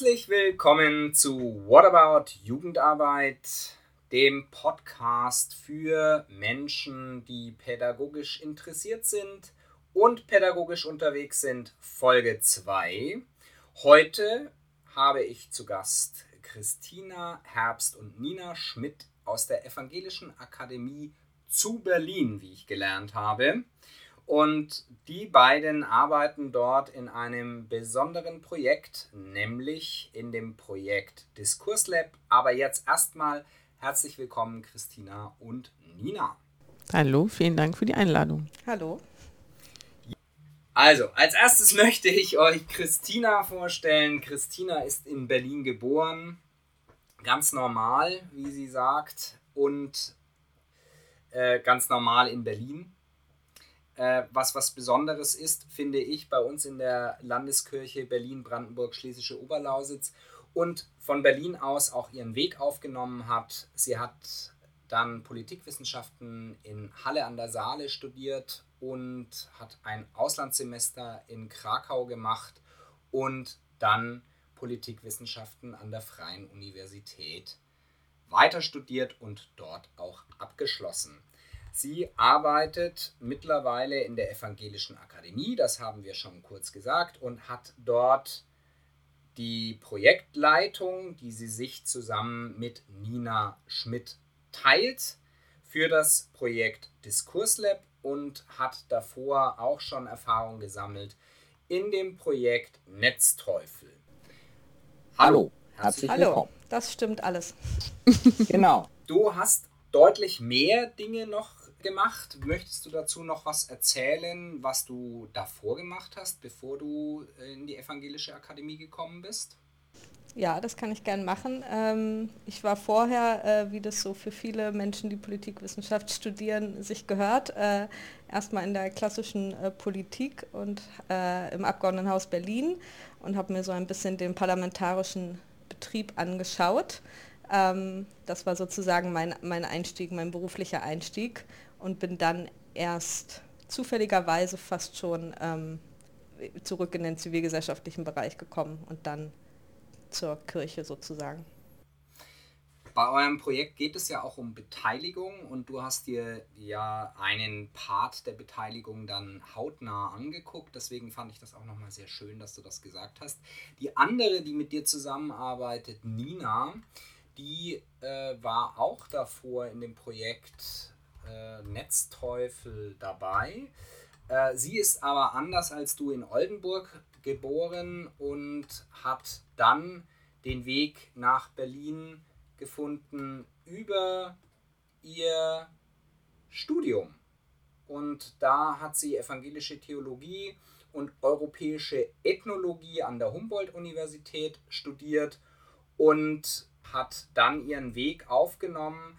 Herzlich willkommen zu What About Jugendarbeit, dem Podcast für Menschen, die pädagogisch interessiert sind und pädagogisch unterwegs sind, Folge 2. Heute habe ich zu Gast Christina Herbst und Nina Schmidt aus der Evangelischen Akademie zu Berlin, wie ich gelernt habe. Und die beiden arbeiten dort in einem besonderen Projekt, nämlich in dem Projekt Diskurslab. Aber jetzt erstmal herzlich willkommen, Christina und Nina. Hallo, vielen Dank für die Einladung. Hallo. Also, als erstes möchte ich euch Christina vorstellen. Christina ist in Berlin geboren, ganz normal, wie sie sagt, und äh, ganz normal in Berlin äh, was was Besonderes ist, finde ich, bei uns in der Landeskirche Berlin-Brandenburg-Schlesische Oberlausitz und von Berlin aus auch ihren Weg aufgenommen hat. Sie hat dann Politikwissenschaften in Halle an der Saale studiert und hat ein Auslandssemester in Krakau gemacht und dann Politikwissenschaften an der Freien Universität weiter studiert und dort auch abgeschlossen. Sie arbeitet mittlerweile in der Evangelischen Akademie, das haben wir schon kurz gesagt, und hat dort die Projektleitung, die sie sich zusammen mit Nina Schmidt teilt für das Projekt Diskurslab und hat davor auch schon Erfahrung gesammelt in dem Projekt Netzteufel. Hallo, herzlich willkommen. Hallo, das stimmt alles. genau. Du hast deutlich mehr Dinge noch gemacht. Möchtest du dazu noch was erzählen, was du davor gemacht hast, bevor du äh, in die Evangelische Akademie gekommen bist? Ja, das kann ich gern machen. Ähm, ich war vorher, äh, wie das so für viele Menschen, die Politikwissenschaft studieren, sich gehört, äh, erstmal in der klassischen Politik und im Abgeordnetenhaus Berlin und habe mir so ein bisschen den parlamentarischen Betrieb angeschaut. Ähm, das war sozusagen mein, mein Einstieg, mein beruflicher Einstieg und bin dann erst zufälligerweise fast schon ähm, zurück in den zivilgesellschaftlichen Bereich gekommen und dann zur Kirche sozusagen. Bei eurem Projekt geht es ja auch um Beteiligung und du hast dir ja einen Part der Beteiligung dann hautnah angeguckt. Deswegen fand ich das auch nochmal sehr schön, dass du das gesagt hast. Die andere, die mit dir zusammenarbeitet, Nina, die äh, war auch davor in dem Projekt äh, Netzteufel dabei. Äh, sie ist aber anders als du in Oldenburg geboren und hat dann den Weg nach Berlin gefunden über ihr Studium. Und da hat sie evangelische Theologie und europäische Ethnologie an der Humboldt-Universität studiert und hat dann ihren Weg aufgenommen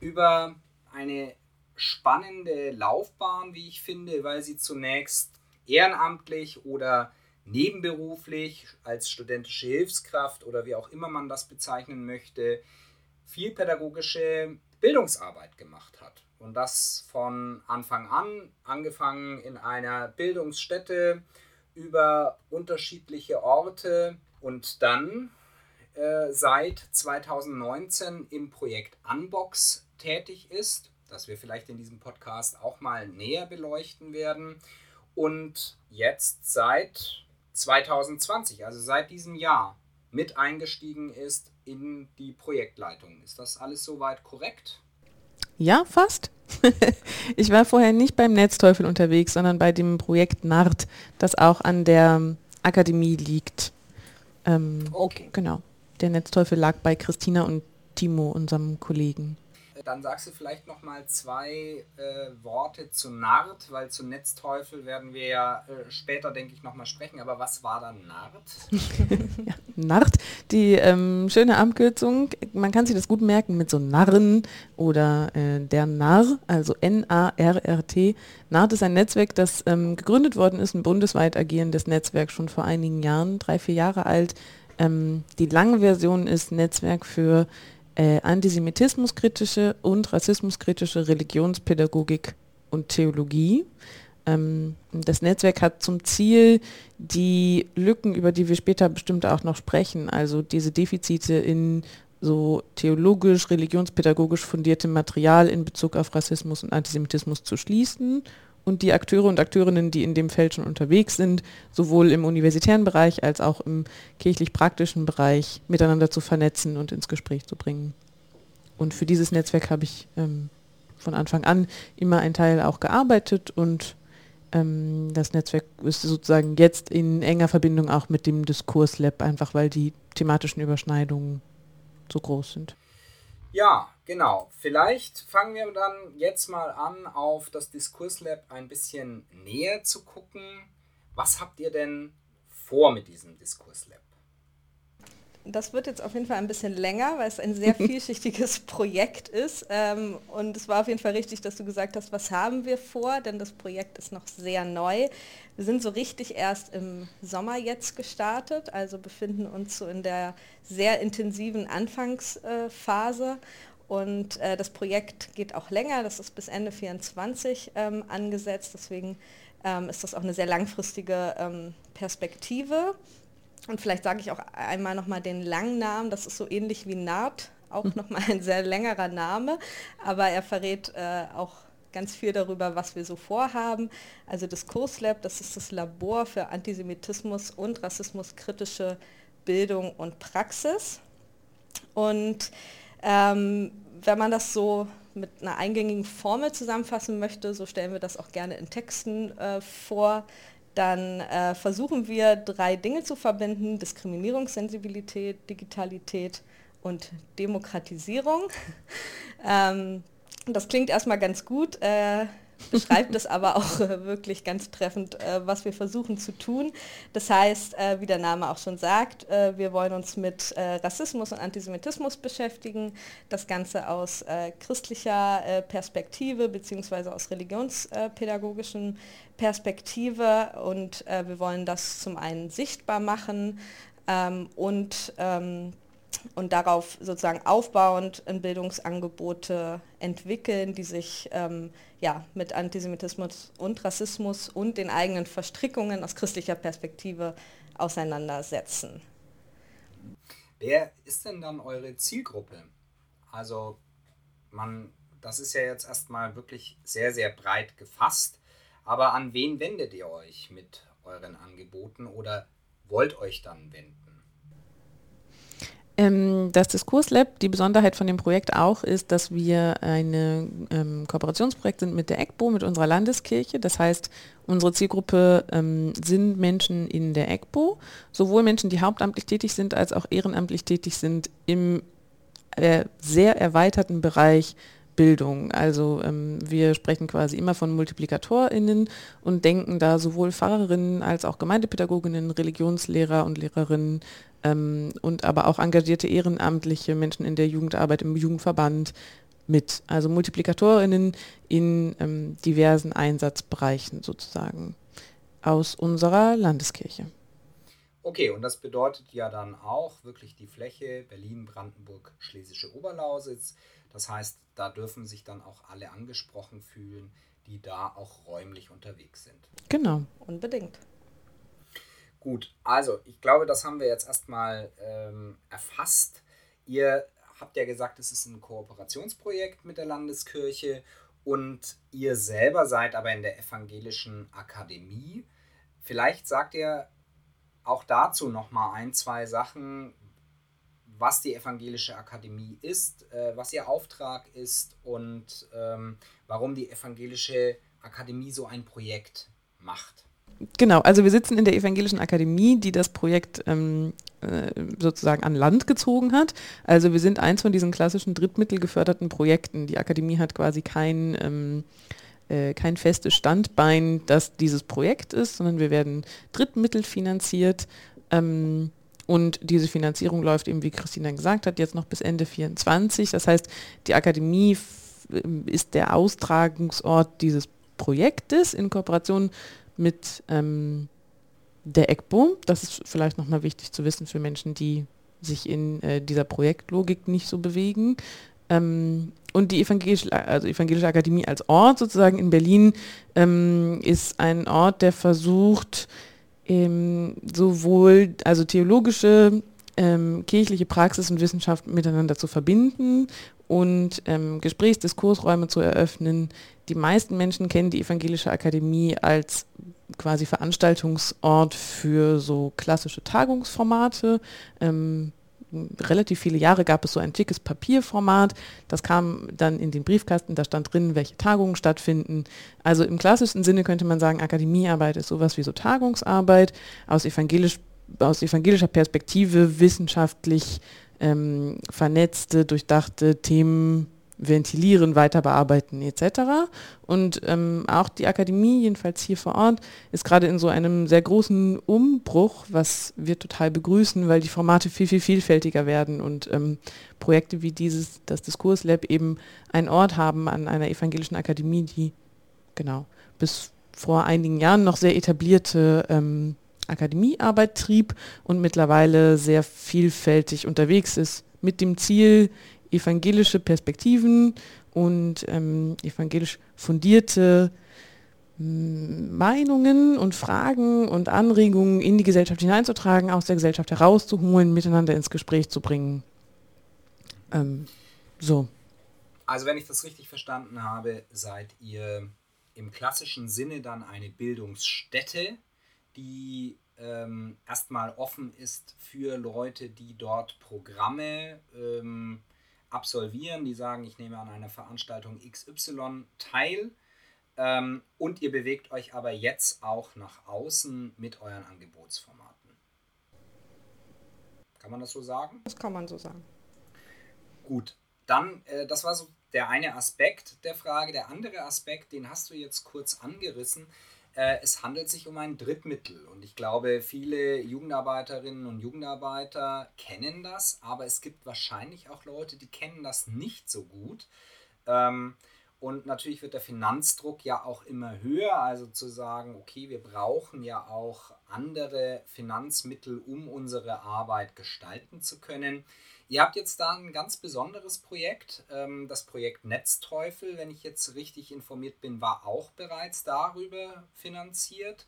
über eine spannende Laufbahn, wie ich finde, weil sie zunächst ehrenamtlich oder nebenberuflich als studentische Hilfskraft oder wie auch immer man das bezeichnen möchte, viel pädagogische Bildungsarbeit gemacht hat. Und das von Anfang an, angefangen in einer Bildungsstätte über unterschiedliche Orte und dann äh, seit 2019 im Projekt Unbox tätig ist das wir vielleicht in diesem Podcast auch mal näher beleuchten werden. Und jetzt seit 2020, also seit diesem Jahr, mit eingestiegen ist in die Projektleitung. Ist das alles soweit korrekt? Ja, fast. ich war vorher nicht beim Netzteufel unterwegs, sondern bei dem Projekt NART, das auch an der Akademie liegt. Ähm, okay. Genau. Der Netzteufel lag bei Christina und Timo, unserem Kollegen. Dann sagst du vielleicht noch mal zwei äh, Worte zu Nart, weil zu Netzteufel werden wir ja äh, später, denke ich, noch mal sprechen. Aber was war dann Nart? ja, Nart, die ähm, schöne Abkürzung. Man kann sich das gut merken mit so Narren oder äh, der Narr, also N-A-R-R-T. Nart ist ein Netzwerk, das ähm, gegründet worden ist, ein bundesweit agierendes Netzwerk, schon vor einigen Jahren, drei, vier Jahre alt. Ähm, die lange Version ist Netzwerk für äh, antisemitismuskritische und rassismuskritische Religionspädagogik und Theologie. Ähm, das Netzwerk hat zum Ziel, die Lücken, über die wir später bestimmt auch noch sprechen, also diese Defizite in so theologisch, religionspädagogisch fundiertem Material in Bezug auf Rassismus und Antisemitismus zu schließen und die Akteure und Akteurinnen, die in dem Feld schon unterwegs sind, sowohl im universitären Bereich als auch im kirchlich-praktischen Bereich miteinander zu vernetzen und ins Gespräch zu bringen. Und für dieses Netzwerk habe ich ähm, von Anfang an immer ein Teil auch gearbeitet und ähm, das Netzwerk ist sozusagen jetzt in enger Verbindung auch mit dem Diskurslab, einfach weil die thematischen Überschneidungen so groß sind. Ja, genau. Vielleicht fangen wir dann jetzt mal an, auf das Diskurslab ein bisschen näher zu gucken. Was habt ihr denn vor mit diesem Diskurslab? Das wird jetzt auf jeden Fall ein bisschen länger, weil es ein sehr vielschichtiges Projekt ist. Ähm, und es war auf jeden Fall richtig, dass du gesagt hast, was haben wir vor, denn das Projekt ist noch sehr neu. Wir sind so richtig erst im Sommer jetzt gestartet, also befinden uns so in der sehr intensiven Anfangsphase. Und äh, das Projekt geht auch länger, das ist bis Ende 2024 ähm, angesetzt. Deswegen ähm, ist das auch eine sehr langfristige ähm, Perspektive. Und vielleicht sage ich auch einmal nochmal den langen Namen, das ist so ähnlich wie NART, auch nochmal ein sehr längerer Name, aber er verrät äh, auch ganz viel darüber, was wir so vorhaben. Also das Kurslab, das ist das Labor für Antisemitismus und rassismuskritische Bildung und Praxis. Und ähm, wenn man das so mit einer eingängigen Formel zusammenfassen möchte, so stellen wir das auch gerne in Texten äh, vor, dann äh, versuchen wir drei Dinge zu verbinden, Diskriminierungssensibilität, Digitalität und Demokratisierung. ähm, das klingt erstmal ganz gut. Äh, beschreibt es aber auch äh, wirklich ganz treffend, äh, was wir versuchen zu tun. Das heißt, äh, wie der Name auch schon sagt, wir wollen uns mit Rassismus und Antisemitismus beschäftigen, das Ganze aus christlicher Perspektive bzw. aus religionspädagogischen Perspektive und wir wollen das zum einen sichtbar machen ähm, und ähm, und darauf sozusagen aufbauend in Bildungsangebote entwickeln, die sich ähm, ja, mit Antisemitismus und Rassismus und den eigenen Verstrickungen aus christlicher Perspektive auseinandersetzen. Wer ist denn dann eure Zielgruppe? Also man, das ist ja jetzt erstmal wirklich sehr, sehr breit gefasst, aber an wen wendet ihr euch mit euren Angeboten oder wollt euch dann wenden? Ähm, das Diskurslab, die Besonderheit von dem Projekt auch ist, dass wir ein ähm, Kooperationsprojekt sind mit der EGBO, mit unserer Landeskirche. Das heißt, unsere Zielgruppe ähm, sind Menschen in der EGBO, sowohl Menschen, die hauptamtlich tätig sind, als auch ehrenamtlich tätig sind im äh, sehr erweiterten Bereich Bildung. Also ähm, wir sprechen quasi immer von MultiplikatorInnen und denken da sowohl Pfarrerinnen als auch Gemeindepädagoginnen, Religionslehrer und Lehrerinnen ähm, und aber auch engagierte ehrenamtliche Menschen in der Jugendarbeit im Jugendverband mit. Also Multiplikatorinnen in ähm, diversen Einsatzbereichen sozusagen aus unserer Landeskirche. Okay, und das bedeutet ja dann auch wirklich die Fläche Berlin, Brandenburg, Schlesische Oberlausitz. Das heißt, da dürfen sich dann auch alle angesprochen fühlen, die da auch räumlich unterwegs sind. Genau. Unbedingt. Gut, also ich glaube, das haben wir jetzt erstmal ähm, erfasst. Ihr habt ja gesagt, es ist ein Kooperationsprojekt mit der Landeskirche und ihr selber seid aber in der evangelischen Akademie. Vielleicht sagt ihr auch dazu noch mal ein, zwei Sachen, was die evangelische Akademie ist, äh, was ihr Auftrag ist und ähm, warum die evangelische Akademie so ein Projekt macht. Genau, also wir sitzen in der Evangelischen Akademie, die das Projekt ähm, äh, sozusagen an Land gezogen hat. Also wir sind eins von diesen klassischen drittmittelgeförderten Projekten. Die Akademie hat quasi kein, ähm, äh, kein festes Standbein, das dieses Projekt ist, sondern wir werden drittmittelfinanziert. Ähm, und diese Finanzierung läuft eben, wie Christina gesagt hat, jetzt noch bis Ende 2024. Das heißt, die Akademie ist der Austragungsort dieses Projektes in Kooperation mit ähm, der ECBO. Das ist vielleicht nochmal wichtig zu wissen für Menschen, die sich in äh, dieser Projektlogik nicht so bewegen. Ähm, und die evangelische, also evangelische Akademie als Ort sozusagen in Berlin ähm, ist ein Ort, der versucht, ähm, sowohl also theologische, ähm, kirchliche Praxis und Wissenschaft miteinander zu verbinden und ähm, Gesprächsdiskursräume zu eröffnen. Die meisten Menschen kennen die evangelische Akademie als quasi Veranstaltungsort für so klassische Tagungsformate. Ähm, relativ viele Jahre gab es so ein schickes Papierformat. Das kam dann in den Briefkasten, da stand drin, welche Tagungen stattfinden. Also im klassischen Sinne könnte man sagen, Akademiearbeit ist sowas wie so Tagungsarbeit, aus, evangelisch, aus evangelischer Perspektive wissenschaftlich ähm, vernetzte, durchdachte Themen ventilieren, weiter bearbeiten etc. Und ähm, auch die Akademie, jedenfalls hier vor Ort, ist gerade in so einem sehr großen Umbruch, was wir total begrüßen, weil die Formate viel, viel vielfältiger werden und ähm, Projekte wie dieses, das Diskurslab eben einen Ort haben an einer evangelischen Akademie, die genau bis vor einigen Jahren noch sehr etablierte ähm, Akademiearbeit trieb und mittlerweile sehr vielfältig unterwegs ist mit dem Ziel, evangelische Perspektiven und ähm, evangelisch fundierte mm, Meinungen und Fragen und Anregungen in die Gesellschaft hineinzutragen, aus der Gesellschaft herauszuholen, miteinander ins Gespräch zu bringen. Ähm, so. Also wenn ich das richtig verstanden habe, seid ihr im klassischen Sinne dann eine Bildungsstätte, die ähm, erstmal offen ist für Leute, die dort Programme ähm, absolvieren, die sagen, ich nehme an einer Veranstaltung XY teil. Ähm, und ihr bewegt euch aber jetzt auch nach außen mit euren Angebotsformaten. Kann man das so sagen? Das kann man so sagen. Gut, dann, äh, das war so der eine Aspekt der Frage. Der andere Aspekt, den hast du jetzt kurz angerissen, es handelt sich um ein Drittmittel und ich glaube, viele Jugendarbeiterinnen und Jugendarbeiter kennen das, aber es gibt wahrscheinlich auch Leute, die kennen das nicht so gut. Ähm, und natürlich wird der Finanzdruck ja auch immer höher, also zu sagen, okay, wir brauchen ja auch andere Finanzmittel, um unsere Arbeit gestalten zu können. Ihr habt jetzt da ein ganz besonderes Projekt. Ähm, das Projekt Netzteufel, wenn ich jetzt richtig informiert bin, war auch bereits darüber finanziert.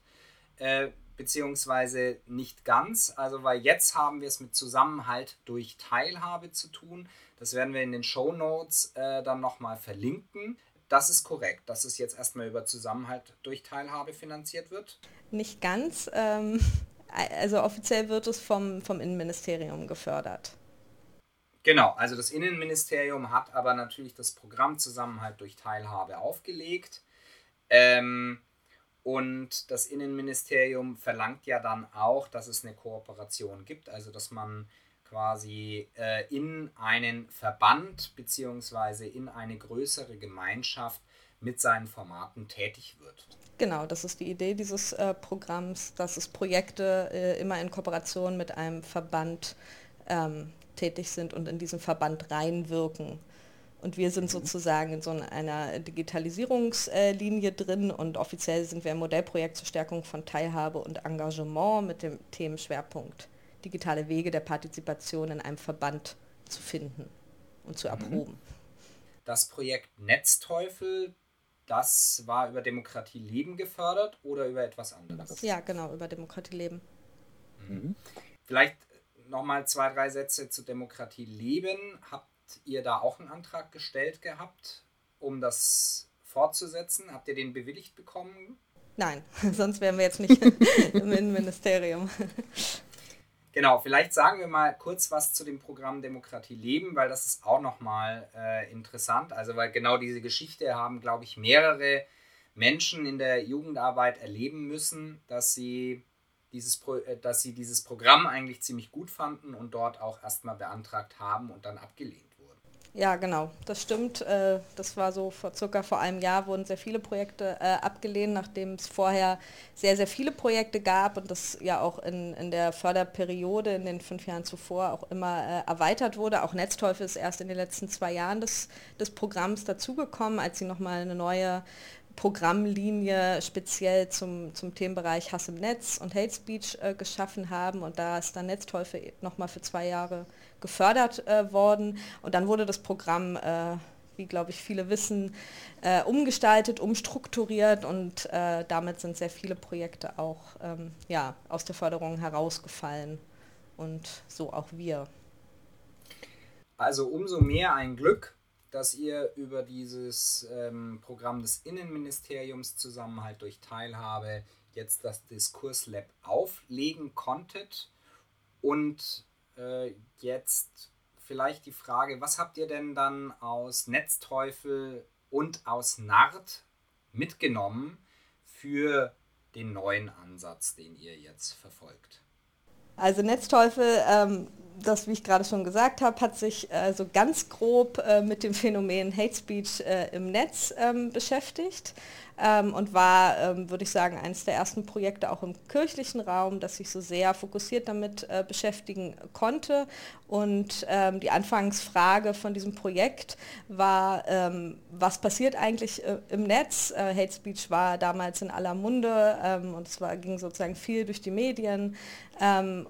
Äh, beziehungsweise nicht ganz. Also, weil jetzt haben wir es mit Zusammenhalt durch Teilhabe zu tun. Das werden wir in den Show Notes äh, dann nochmal verlinken. Das ist korrekt, dass es jetzt erstmal über Zusammenhalt durch Teilhabe finanziert wird. Nicht ganz. Ähm, also offiziell wird es vom, vom Innenministerium gefördert. Genau, also das Innenministerium hat aber natürlich das Programm Zusammenhalt durch Teilhabe aufgelegt. Ähm, und das Innenministerium verlangt ja dann auch, dass es eine Kooperation gibt, also dass man quasi äh, in einen Verband bzw. in eine größere Gemeinschaft mit seinen Formaten tätig wird. Genau, das ist die Idee dieses äh, Programms, dass es Projekte äh, immer in Kooperation mit einem Verband ähm, tätig sind und in diesen Verband reinwirken. Und wir sind sozusagen in so einer Digitalisierungslinie drin und offiziell sind wir ein Modellprojekt zur Stärkung von Teilhabe und Engagement mit dem Themenschwerpunkt digitale Wege der Partizipation in einem Verband zu finden und zu mhm. erproben. Das Projekt Netzteufel, das war über Demokratie Leben gefördert oder über etwas anderes? Ja, genau, über Demokratie Leben. Mhm. Vielleicht nochmal zwei, drei Sätze zu Demokratie leben. Habt ihr da auch einen Antrag gestellt gehabt, um das fortzusetzen? Habt ihr den bewilligt bekommen? Nein, sonst wären wir jetzt nicht im Innenministerium. Genau, vielleicht sagen wir mal kurz was zu dem Programm Demokratie leben, weil das ist auch nochmal äh, interessant. Also weil genau diese Geschichte haben, glaube ich, mehrere Menschen in der Jugendarbeit erleben müssen, dass sie dieses Pro äh, dass sie dieses Programm eigentlich ziemlich gut fanden und dort auch erstmal beantragt haben und dann abgelehnt wurden. Ja, genau, das stimmt. Äh, das war so vor circa vor einem Jahr wurden sehr viele Projekte äh, abgelehnt, nachdem es vorher sehr, sehr viele Projekte gab und das ja auch in, in der Förderperiode in den fünf Jahren zuvor auch immer erweitert wurde. Auch Netzteufel ist erst in den letzten zwei Jahren des, des Programms dazugekommen, als sie nochmal eine neue Programmlinie speziell zum, zum Themenbereich Hass im Netz und Hate Speech äh, geschaffen haben und da ist dann Netzteufel nochmal für zwei Jahre gefördert äh, worden. Und dann wurde das Programm, äh, wie glaube ich viele wissen, äh, umgestaltet, umstrukturiert und äh, damit sind sehr viele Projekte auch ähm, ja, aus der Förderung herausgefallen und so auch wir. Also umso mehr ein Glück, dass ihr über dieses ähm, Programm des Innenministeriums Zusammenhalt durch Teilhabe jetzt das Diskurslab auflegen konntet. Und äh, jetzt vielleicht die Frage, was habt ihr denn dann aus Netzteufel und aus Nart mitgenommen für den neuen Ansatz, den ihr jetzt verfolgt? Also Netzteufel ähm, das, wie ich gerade schon gesagt habe, hat sich äh, ganz grob äh, mit dem Phänomen Hate Speech äh, im Netz ähm, beschäftigt ähm, und war, ähm, würde ich sagen, eines der ersten Projekte auch im kirchlichen Raum, das sich so sehr fokussiert damit äh, beschäftigen konnte. Und ähm, die Anfangsfrage von diesem Projekt war, ähm, was passiert eigentlich äh, im Netz? Äh, Hate Speech war damals in aller Munde ähm, und es ging sozusagen viel durch die Medien.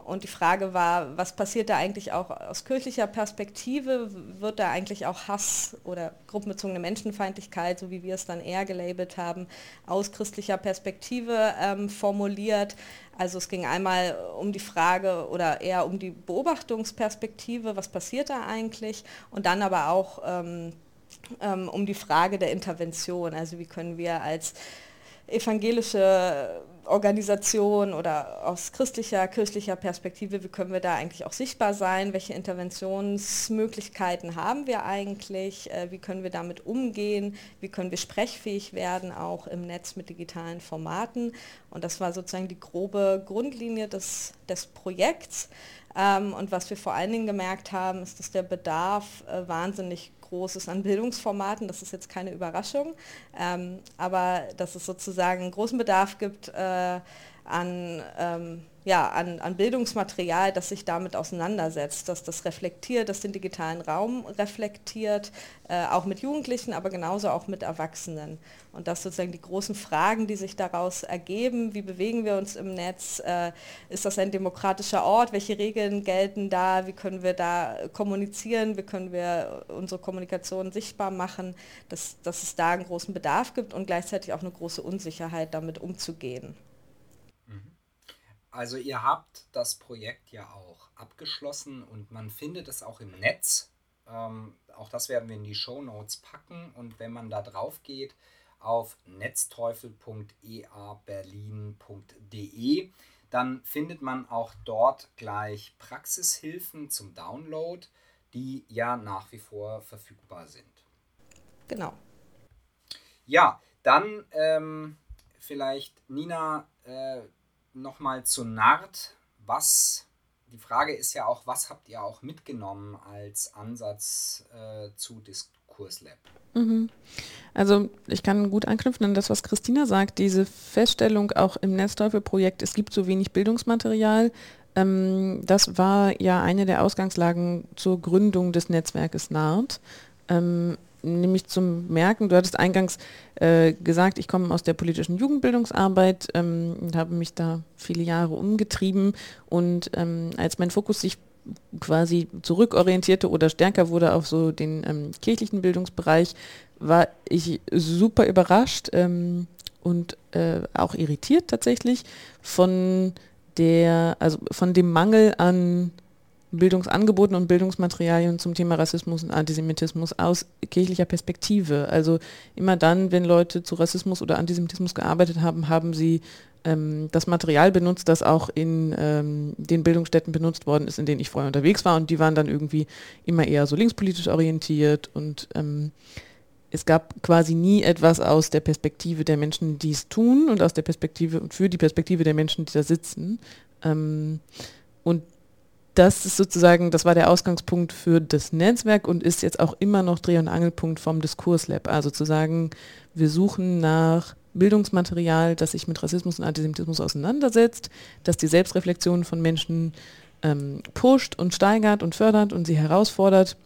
Und die Frage war, was passiert da eigentlich auch aus kirchlicher Perspektive? Wird da eigentlich auch Hass oder gruppenbezogene Menschenfeindlichkeit, so wie wir es dann eher gelabelt haben, aus christlicher Perspektive ähm, formuliert? Also es ging einmal um die Frage oder eher um die Beobachtungsperspektive, was passiert da eigentlich? Und dann aber auch ähm, ähm um die Frage der Intervention, also wie können wir als evangelische Organisation oder aus christlicher, kirchlicher Perspektive, wie können wir da eigentlich auch sichtbar sein? Welche Interventionsmöglichkeiten haben wir eigentlich? Äh, wie können wir damit umgehen? Wie können wir sprechfähig werden, auch im Netz mit digitalen Formaten? Und das war sozusagen die grobe Grundlinie des, des Projekts. Ähm, und was wir vor allen Dingen gemerkt haben, ist, dass der Bedarf äh, wahnsinnig groß ist an Bildungsformaten. Das ist jetzt keine Überraschung, ähm, aber dass es sozusagen einen großen Bedarf gibt äh, an, ähm, ja, an, an Bildungsmaterial, das sich damit auseinandersetzt, dass das reflektiert, das den digitalen Raum reflektiert, äh, auch mit Jugendlichen, aber genauso auch mit Erwachsenen. Und das sozusagen die großen Fragen, die sich daraus ergeben, wie bewegen wir uns im Netz, äh, ist das ein demokratischer Ort, welche Regeln gelten da, wie können wir da kommunizieren, wie können wir unsere Kommunikation sichtbar machen, dass, dass es da einen großen Bedarf gibt und gleichzeitig auch eine große Unsicherheit, damit umzugehen. Also ihr habt das Projekt ja auch abgeschlossen und man findet es auch im Netz. Ähm, auch das werden wir in die Show Notes packen. Und wenn man da drauf geht auf netzteufel.eaberlin.de, dann findet man auch dort gleich Praxishilfen zum Download, die ja nach wie vor verfügbar sind. Genau. Ja, dann ähm, vielleicht Nina. Äh, nochmal zu NART. Was, die Frage ist ja auch, was habt ihr auch mitgenommen als Ansatz äh, zu Diskurslab? Mhm. Also ich kann gut anknüpfen an das, was Christina sagt. Diese Feststellung auch im Netzteufel-Projekt, es gibt so wenig Bildungsmaterial. Ähm, das war ja eine der Ausgangslagen zur Gründung des Netzwerkes NART. Nämlich zum Merken, du hattest eingangs äh, gesagt, ich komme aus der politischen Jugendbildungsarbeit ähm, und habe mich da viele Jahre umgetrieben und ähm, als mein Fokus sich quasi zurückorientierte oder stärker wurde auf so den ähm, kirchlichen Bildungsbereich, war ich super überrascht ähm, und äh, auch irritiert tatsächlich von der, also von dem Mangel an Bildungsangeboten und Bildungsmaterialien zum Thema Rassismus und Antisemitismus aus kirchlicher Perspektive. Also immer dann, wenn Leute zu Rassismus oder Antisemitismus gearbeitet haben, haben sie ähm, das Material benutzt, das auch in ähm, den Bildungsstätten benutzt worden ist, in denen ich vorher unterwegs war. Und die waren dann irgendwie immer eher so linkspolitisch orientiert und ähm, es gab quasi nie etwas aus der Perspektive der Menschen, die es tun und aus der Perspektive und für die Perspektive der Menschen, die da sitzen. Ähm, das ist sozusagen, das war der Ausgangspunkt für das Netzwerk und ist jetzt auch immer noch Dreh- und Angelpunkt vom Diskurslab. Also zu sagen, wir suchen nach Bildungsmaterial, das sich mit Rassismus und Antisemitismus auseinandersetzt, das die Selbstreflexion von Menschen ähm, pusht und steigert und fördert und sie herausfordert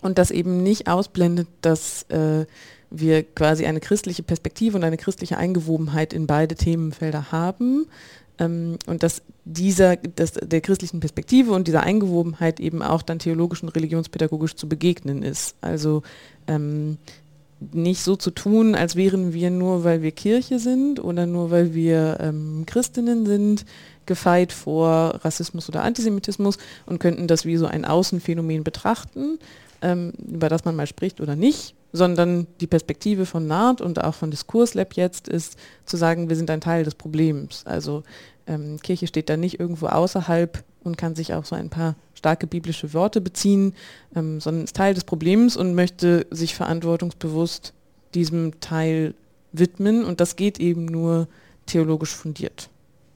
und das eben nicht ausblendet, dass äh, wir quasi eine christliche Perspektive und eine christliche Eingewobenheit in beide Themenfelder haben, und dass dieser, dass der christlichen Perspektive und dieser Eingewobenheit eben auch dann theologisch und religionspädagogisch zu begegnen ist. Also ähm, nicht so zu tun, als wären wir nur, weil wir Kirche sind oder nur, weil wir ähm, Christinnen sind, gefeit vor Rassismus oder Antisemitismus und könnten das wie so ein Außenphänomen betrachten, ähm, über das man mal spricht oder nicht, sondern die Perspektive von NART und auch von Diskurslab jetzt ist zu sagen, wir sind ein Teil des Problems. Also ähm, Kirche steht da nicht irgendwo außerhalb und kann sich auf so ein paar starke biblische Worte beziehen, ähm, sondern ist Teil des Problems und möchte sich verantwortungsbewusst diesem Teil widmen und das geht eben nur theologisch fundiert.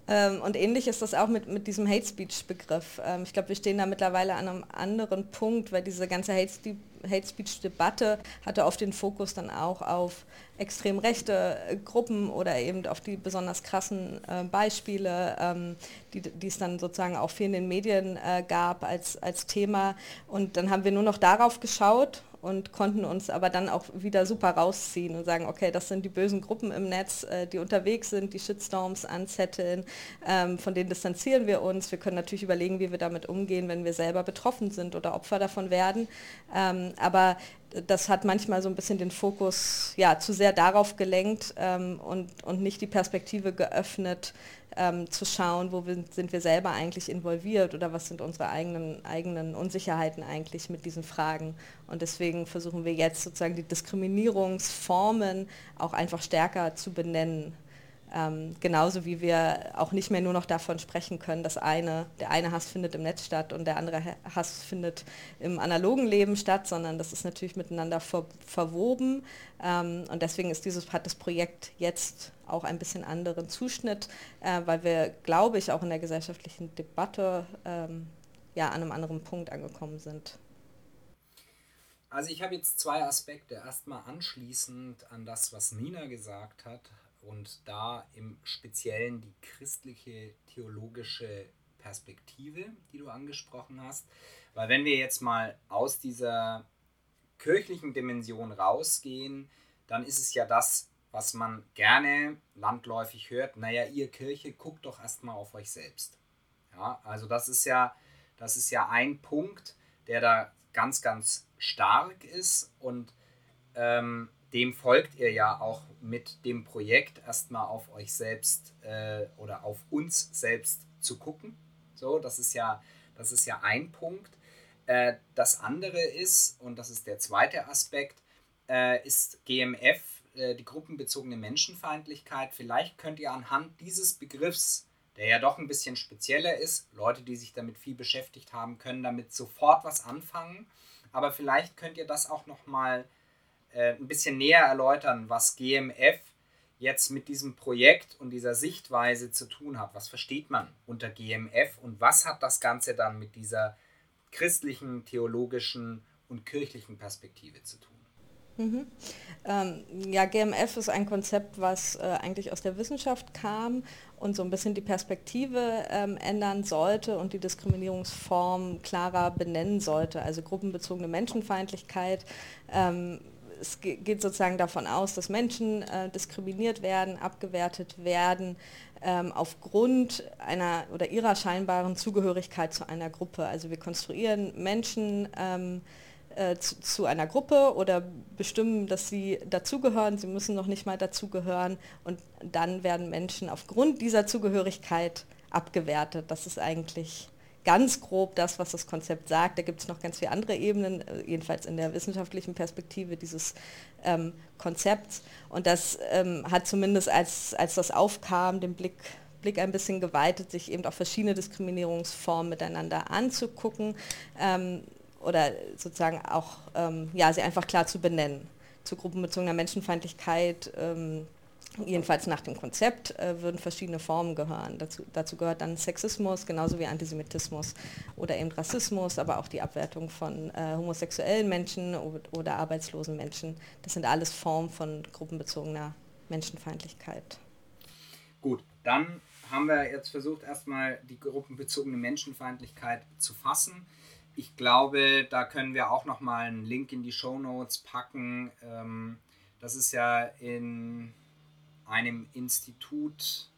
Ähm, und ähnlich ist das auch mit, mit diesem Hate Speech-Begriff. Ähm, ich glaube, wir stehen da mittlerweile an einem anderen Punkt, weil diese ganze Hate, Hate Speech-Debatte hatte oft den Fokus dann auch auf extrem rechte äh, Gruppen oder eben auf die besonders krassen äh, Beispiele, ähm, die, es dann sozusagen auch viel in den Medien äh, gab als, als Thema. Und dann haben wir nur noch darauf geschaut und konnten uns aber dann auch wieder super rausziehen und sagen, okay, das sind die bösen Gruppen im Netz, äh, die unterwegs sind, die Shitstorms anzetteln, ähm, von denen distanzieren wir uns. Wir können natürlich überlegen, wie wir damit umgehen, wenn wir selber betroffen sind oder Opfer davon werden. Ähm, aber das hat manchmal so ein bisschen den Fokus ja, zu sehr darauf gelenkt ähm, und, und nicht die Perspektive geöffnet, ähm, zu schauen, wo wir, sind wir selber eigentlich involviert oder was sind unsere eigenen, eigenen Unsicherheiten eigentlich mit diesen Fragen. Und deswegen versuchen wir jetzt sozusagen die Diskriminierungsformen auch einfach stärker zu benennen. Ähm, genauso wie wir auch nicht mehr nur noch davon sprechen können, dass eine, der eine Hass findet im Netz statt und der andere Hass findet im analogen Leben statt, sondern das ist natürlich miteinander ver verwoben. Ähm, und deswegen ist dieses, hat das Projekt jetzt auch ein bisschen anderen Zuschnitt, äh, weil wir, glaube ich, auch in der gesellschaftlichen Debatte ähm, ja, an einem anderen Punkt angekommen sind. Also ich habe jetzt zwei Aspekte. Erstmal anschließend an das, was Nina gesagt hat, und da im Speziellen die christliche theologische Perspektive, die du angesprochen hast. Weil wenn wir jetzt mal aus dieser kirchlichen Dimension rausgehen, dann ist es ja das, was man gerne landläufig hört. Naja, ihr Kirche, guckt doch erstmal auf euch selbst. Ja, also das ist ja, das ist ja ein Punkt, der da ganz, ganz stark ist und ähm, dem folgt ihr ja auch mit dem Projekt erstmal auf euch selbst äh, oder auf uns selbst zu gucken. So, das ist ja, das ist ja ein Punkt. Äh, das andere ist, und das ist der zweite Aspekt, äh, ist GMF, äh, die gruppenbezogene Menschenfeindlichkeit. Vielleicht könnt ihr anhand dieses Begriffs, der ja doch ein bisschen spezieller ist, Leute, die sich damit viel beschäftigt haben, können damit sofort was anfangen. Aber vielleicht könnt ihr das auch nochmal mal äh, ein bisschen näher erläutern, was GMF jetzt mit diesem Projekt und dieser Sichtweise zu tun hat. Was versteht man unter GMF und was hat das Ganze dann mit dieser christlichen, theologischen und kirchlichen Perspektive zu tun? Mhm. Ähm, ja, GMF ist ein Konzept, was äh, eigentlich aus der Wissenschaft kam und so ein bisschen die Perspektive ähm, ändern sollte und die Diskriminierungsform klarer benennen sollte. Also gruppenbezogene Menschenfeindlichkeit ähm, es geht sozusagen davon aus, dass Menschen äh, diskriminiert werden, abgewertet werden ähm, aufgrund einer oder ihrer scheinbaren Zugehörigkeit zu einer Gruppe. Also wir konstruieren Menschen ähm, äh, zu, zu, einer Gruppe oder bestimmen, dass sie dazugehören. Sie müssen noch nicht mal dazugehören und dann werden Menschen aufgrund dieser Zugehörigkeit abgewertet. Das ist eigentlich ganz grob das, was das Konzept sagt. Da gibt es noch ganz viele andere Ebenen, äh, jedenfalls in der wissenschaftlichen Perspektive dieses ähm, Konzepts. Und das ähm, hat zumindest, als, als das aufkam, den Blick, Blick ein bisschen geweitet, sich eben auch verschiedene Diskriminierungsformen miteinander anzugucken ähm, oder sozusagen auch, ähm, ja, sie einfach klar zu benennen. Zu gruppenbezogener Menschenfeindlichkeit ähm, jedenfalls nach dem Konzept, äh, würden verschiedene Formen gehören. Dazu, dazu, gehört dann Sexismus, genauso wie Antisemitismus oder eben Rassismus, aber auch die Abwertung von äh, homosexuellen Menschen oder, arbeitslosen Menschen. Das sind alles Formen von gruppenbezogener Menschenfeindlichkeit. Gut, dann haben wir jetzt versucht, erstmal die gruppenbezogene Menschenfeindlichkeit zu fassen. Ich glaube, da können wir auch nochmal einen Link in die Show Notes packen. Ähm, das ist ja in einem Institut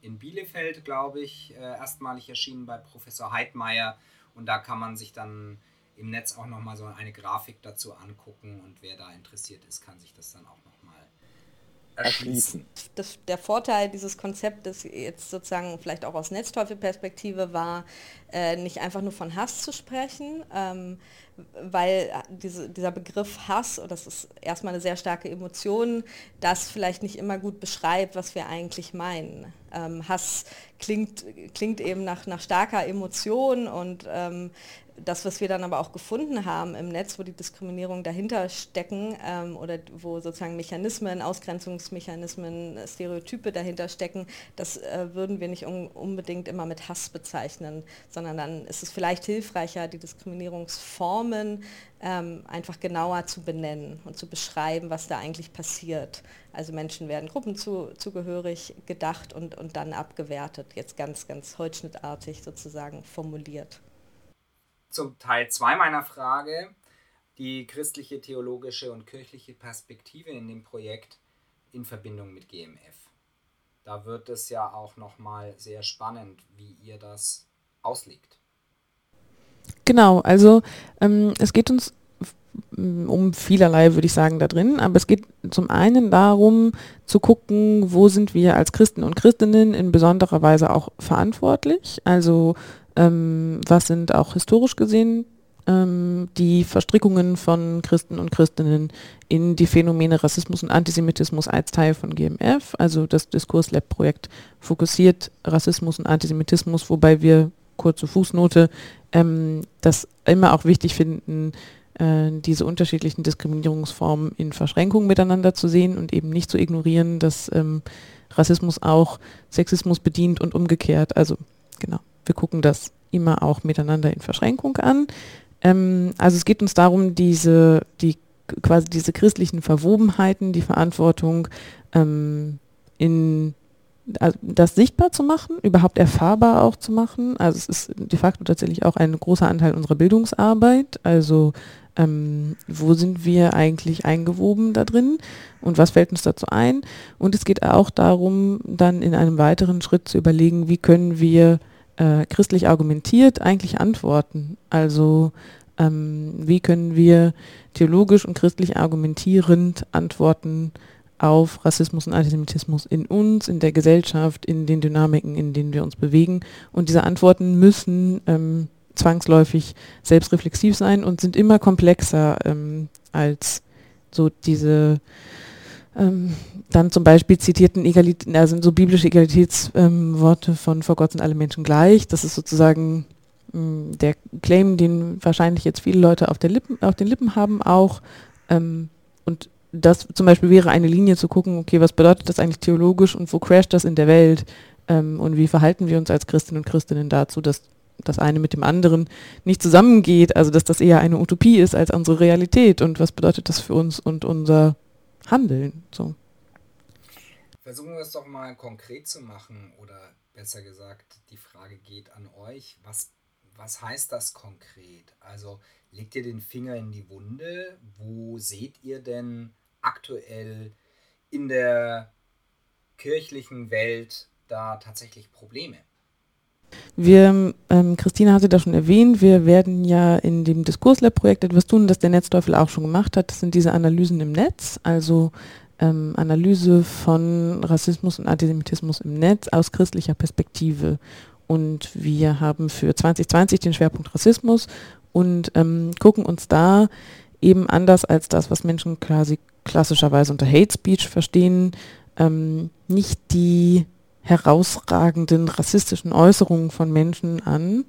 in Bielefeld, glaube ich, äh, erstmalig erschienen bei Professor Heidmeier. Und da kann man sich dann im Netz auch nochmal so eine Grafik dazu angucken und wer da interessiert ist, kann sich das dann auch nochmal erschließen. Das, der Vorteil dieses Konzeptes jetzt sozusagen vielleicht auch aus Netzteufelperspektive war, äh, nicht einfach nur von Hass zu sprechen, ähm, weil diese, dieser Begriff Hass, und das ist erstmal eine sehr starke Emotion, das vielleicht nicht immer gut beschreibt, was wir eigentlich meinen. Ähm, Hass klingt, klingt eben nach, nach starker Emotion und ähm, das, was wir dann aber auch gefunden haben im Netz, wo die Diskriminierung dahinter stecken ähm, oder wo sozusagen Mechanismen, Ausgrenzungsmechanismen, Stereotype dahinter stecken, das äh, würden wir nicht un unbedingt immer mit Hass bezeichnen, sondern dann ist es vielleicht hilfreicher, die Diskriminierungsformen ähm, einfach genauer zu benennen und zu beschreiben, was da eigentlich passiert. Also Menschen werden gruppenzugehörig gedacht und, und dann abgewertet, jetzt ganz, ganz holzschnittartig sozusagen formuliert zum Teil 2 meiner Frage, die christliche, theologische und kirchliche Perspektive in dem Projekt in Verbindung mit GMF. Da wird es ja auch nochmal sehr spannend, wie ihr das auslegt. Genau, also ähm, es geht uns um vielerlei, würde ich sagen, da drin. Aber es geht zum einen darum, zu gucken, wo sind wir als Christen und Christinnen in besonderer Weise auch verantwortlich. Also ähm, was sind auch historisch gesehen ähm, die Verstrickungen von Christen und Christinnen in die Phänomene Rassismus und Antisemitismus als Teil von GMF. Also das Diskurslab-Projekt fokussiert Rassismus und Antisemitismus, wobei wir, kurze Fußnote, ähm, das immer auch wichtig finden, äh, diese unterschiedlichen Diskriminierungsformen in Verschränkung miteinander zu sehen und eben nicht zu ignorieren, dass ähm, Rassismus auch Sexismus bedient und umgekehrt. Also genau wir gucken das immer auch miteinander in Verschränkung an. Ähm, also es geht uns darum, diese, die, quasi diese christlichen Verwobenheiten, die Verantwortung ähm, in also das sichtbar zu machen, überhaupt erfahrbar auch zu machen. Also es ist de facto tatsächlich auch ein großer Anteil unserer Bildungsarbeit. Also ähm, wo sind wir eigentlich eingewoben da drin und was fällt uns dazu ein? Und es geht auch darum, dann in einem weiteren Schritt zu überlegen, wie können wir äh, christlich argumentiert eigentlich antworten. Also ähm, wie können wir theologisch und christlich argumentierend antworten auf Rassismus und Antisemitismus in uns, in der Gesellschaft, in den Dynamiken, in denen wir uns bewegen. Und diese Antworten müssen ähm, zwangsläufig selbstreflexiv sein und sind immer komplexer ähm, als so diese ähm, dann zum Beispiel zitierten Egalität, also so biblische Egalitätsworte ähm, von vor Gott sind alle Menschen gleich. Das ist sozusagen mh, mm, der Claim, den wahrscheinlich jetzt viele Leute auf, Lippen, auf den Lippen haben auch. Ähm, und das zum Beispiel wäre eine Linie zu gucken, okay, was bedeutet das eigentlich theologisch und wo crasht das in der Welt? Ähm, und wie verhalten wir uns als Christinnen und Christinnen dazu, dass das eine mit dem anderen nicht zusammengeht, also dass das eher eine Utopie ist als unsere Realität und was bedeutet das für uns und unser handeln. So. Versuchen wir es doch mal konkret zu machen oder besser gesagt, die Frage geht an euch. Was, was heißt das konkret? Also legt ihr den Finger in die Wunde? Wo seht ihr denn aktuell in der kirchlichen Welt da tatsächlich Probleme? Wir, ähm, Christina hatte das schon erwähnt, wir werden ja in dem Diskurslab-Projekt etwas tun, das der Netzteufel auch schon gemacht hat. Das sind diese Analysen im Netz, also ähm, Analyse von Rassismus und Antisemitismus im Netz aus christlicher Perspektive. Und wir haben für 2020 den Schwerpunkt Rassismus und ähm, gucken uns da eben anders als das, was Menschen quasi klassischerweise unter Hate Speech verstehen, ähm, nicht die herausragenden rassistischen Äußerungen von Menschen an,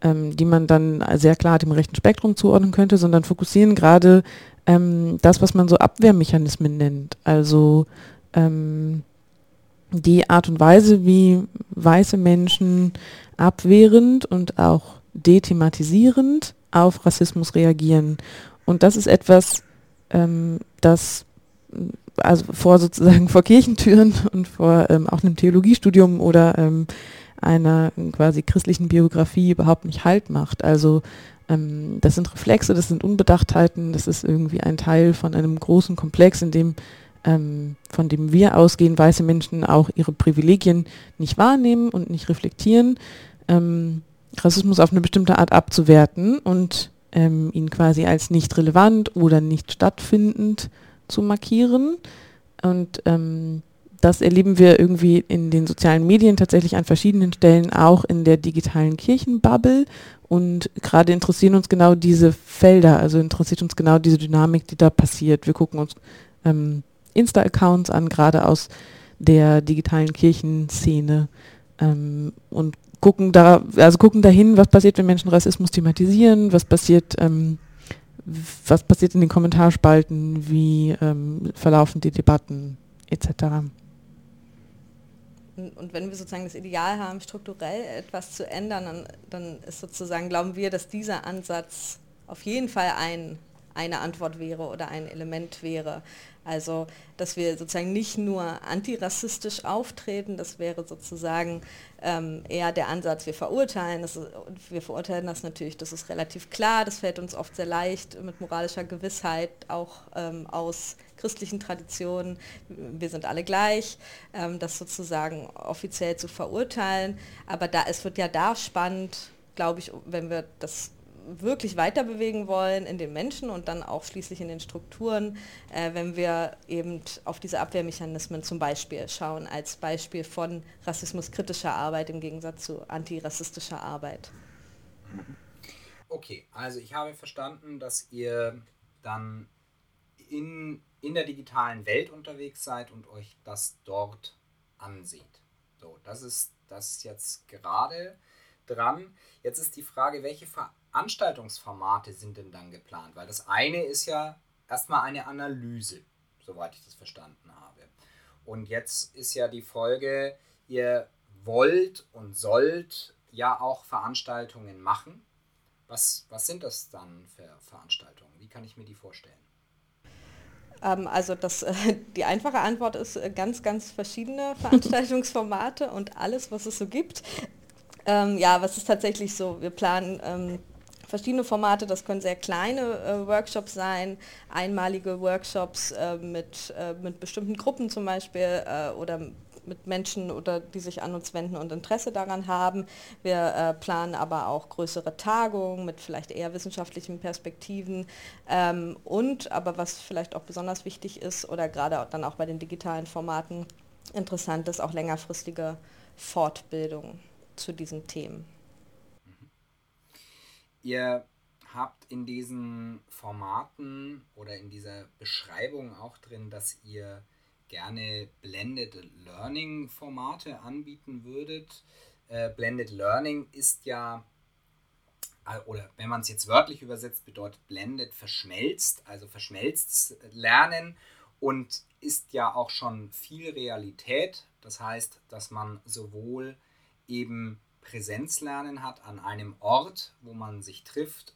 ähm, die man dann sehr klar dem rechten Spektrum zuordnen könnte, sondern fokussieren gerade ähm, das, was man so Abwehrmechanismen nennt. Also ähm, die Art und Weise, wie weiße Menschen abwehrend und auch dethematisierend auf Rassismus reagieren. Und das ist etwas, ähm, das also vor sozusagen vor Kirchentüren und vor ähm, auch einem Theologiestudium oder ähm, einer quasi christlichen Biografie überhaupt nicht Halt macht. Also ähm, das sind Reflexe, das sind Unbedachtheiten, das ist irgendwie ein Teil von einem großen Komplex, in dem ähm, von dem wir ausgehen, weiße Menschen auch ihre Privilegien nicht wahrnehmen und nicht reflektieren, ähm, Rassismus auf eine bestimmte Art abzuwerten und ähm, ihn quasi als nicht relevant oder nicht stattfindend zu markieren. Und ähm, das erleben wir irgendwie in den sozialen Medien tatsächlich an verschiedenen Stellen, auch in der digitalen Kirchenbubble. Und gerade interessieren uns genau diese Felder, also interessiert uns genau diese Dynamik, die da passiert. Wir gucken uns ähm, Insta-Accounts an, gerade aus der digitalen Kirchenszene ähm, und gucken da, also gucken dahin, was passiert, wenn Menschen Rassismus thematisieren, was passiert, ähm, was passiert in den Kommentarspalten, wie ähm, verlaufen die Debatten etc. Und wenn wir sozusagen das Ideal haben, strukturell etwas zu ändern, dann, dann ist sozusagen, glauben wir, dass dieser Ansatz auf jeden Fall ein, eine Antwort wäre oder ein Element wäre. Also, dass wir sozusagen nicht nur antirassistisch auftreten, das wäre sozusagen ähm, eher der Ansatz, wir verurteilen. Das ist, wir verurteilen das natürlich, das ist relativ klar, das fällt uns oft sehr leicht mit moralischer Gewissheit, auch ähm, aus christlichen Traditionen, wir sind alle gleich, ähm, das sozusagen offiziell zu verurteilen. Aber da, es wird ja da spannend, glaube ich, wenn wir das wirklich weiter bewegen wollen in den Menschen und dann auch schließlich in den Strukturen, äh, wenn wir eben auf diese Abwehrmechanismen zum Beispiel schauen, als Beispiel von rassismuskritischer Arbeit im Gegensatz zu antirassistischer Arbeit. Okay, also ich habe verstanden, dass ihr dann in, in der digitalen Welt unterwegs seid und euch das dort ansieht. So, das ist das ist jetzt gerade dran. Jetzt ist die Frage, welche Veranstaltungsformate sind denn dann geplant? Weil das eine ist ja erstmal eine Analyse, soweit ich das verstanden habe. Und jetzt ist ja die Folge, ihr wollt und sollt ja auch Veranstaltungen machen. Was, was sind das dann für Veranstaltungen? Wie kann ich mir die vorstellen? Ähm, also das, äh, die einfache Antwort ist äh, ganz, ganz verschiedene Veranstaltungsformate und alles, was es so gibt. Ähm, ja, was ist tatsächlich so? Wir planen ähm, verschiedene Formate, das können sehr kleine äh, Workshops sein, einmalige Workshops äh, mit, äh, mit bestimmten Gruppen zum Beispiel äh, oder mit Menschen oder die sich an uns wenden und Interesse daran haben. Wir äh, planen aber auch größere Tagungen mit vielleicht eher wissenschaftlichen Perspektiven ähm, und aber was vielleicht auch besonders wichtig ist oder gerade dann auch bei den digitalen Formaten interessant ist, auch längerfristige Fortbildung zu diesen Themen. Ihr habt in diesen Formaten oder in dieser Beschreibung auch drin, dass ihr gerne Blended Learning Formate anbieten würdet. Äh, Blended Learning ist ja, äh, oder wenn man es jetzt wörtlich übersetzt, bedeutet Blended verschmelzt, also verschmelztes Lernen und ist ja auch schon viel Realität. Das heißt, dass man sowohl eben Präsenzlernen hat an einem Ort, wo man sich trifft,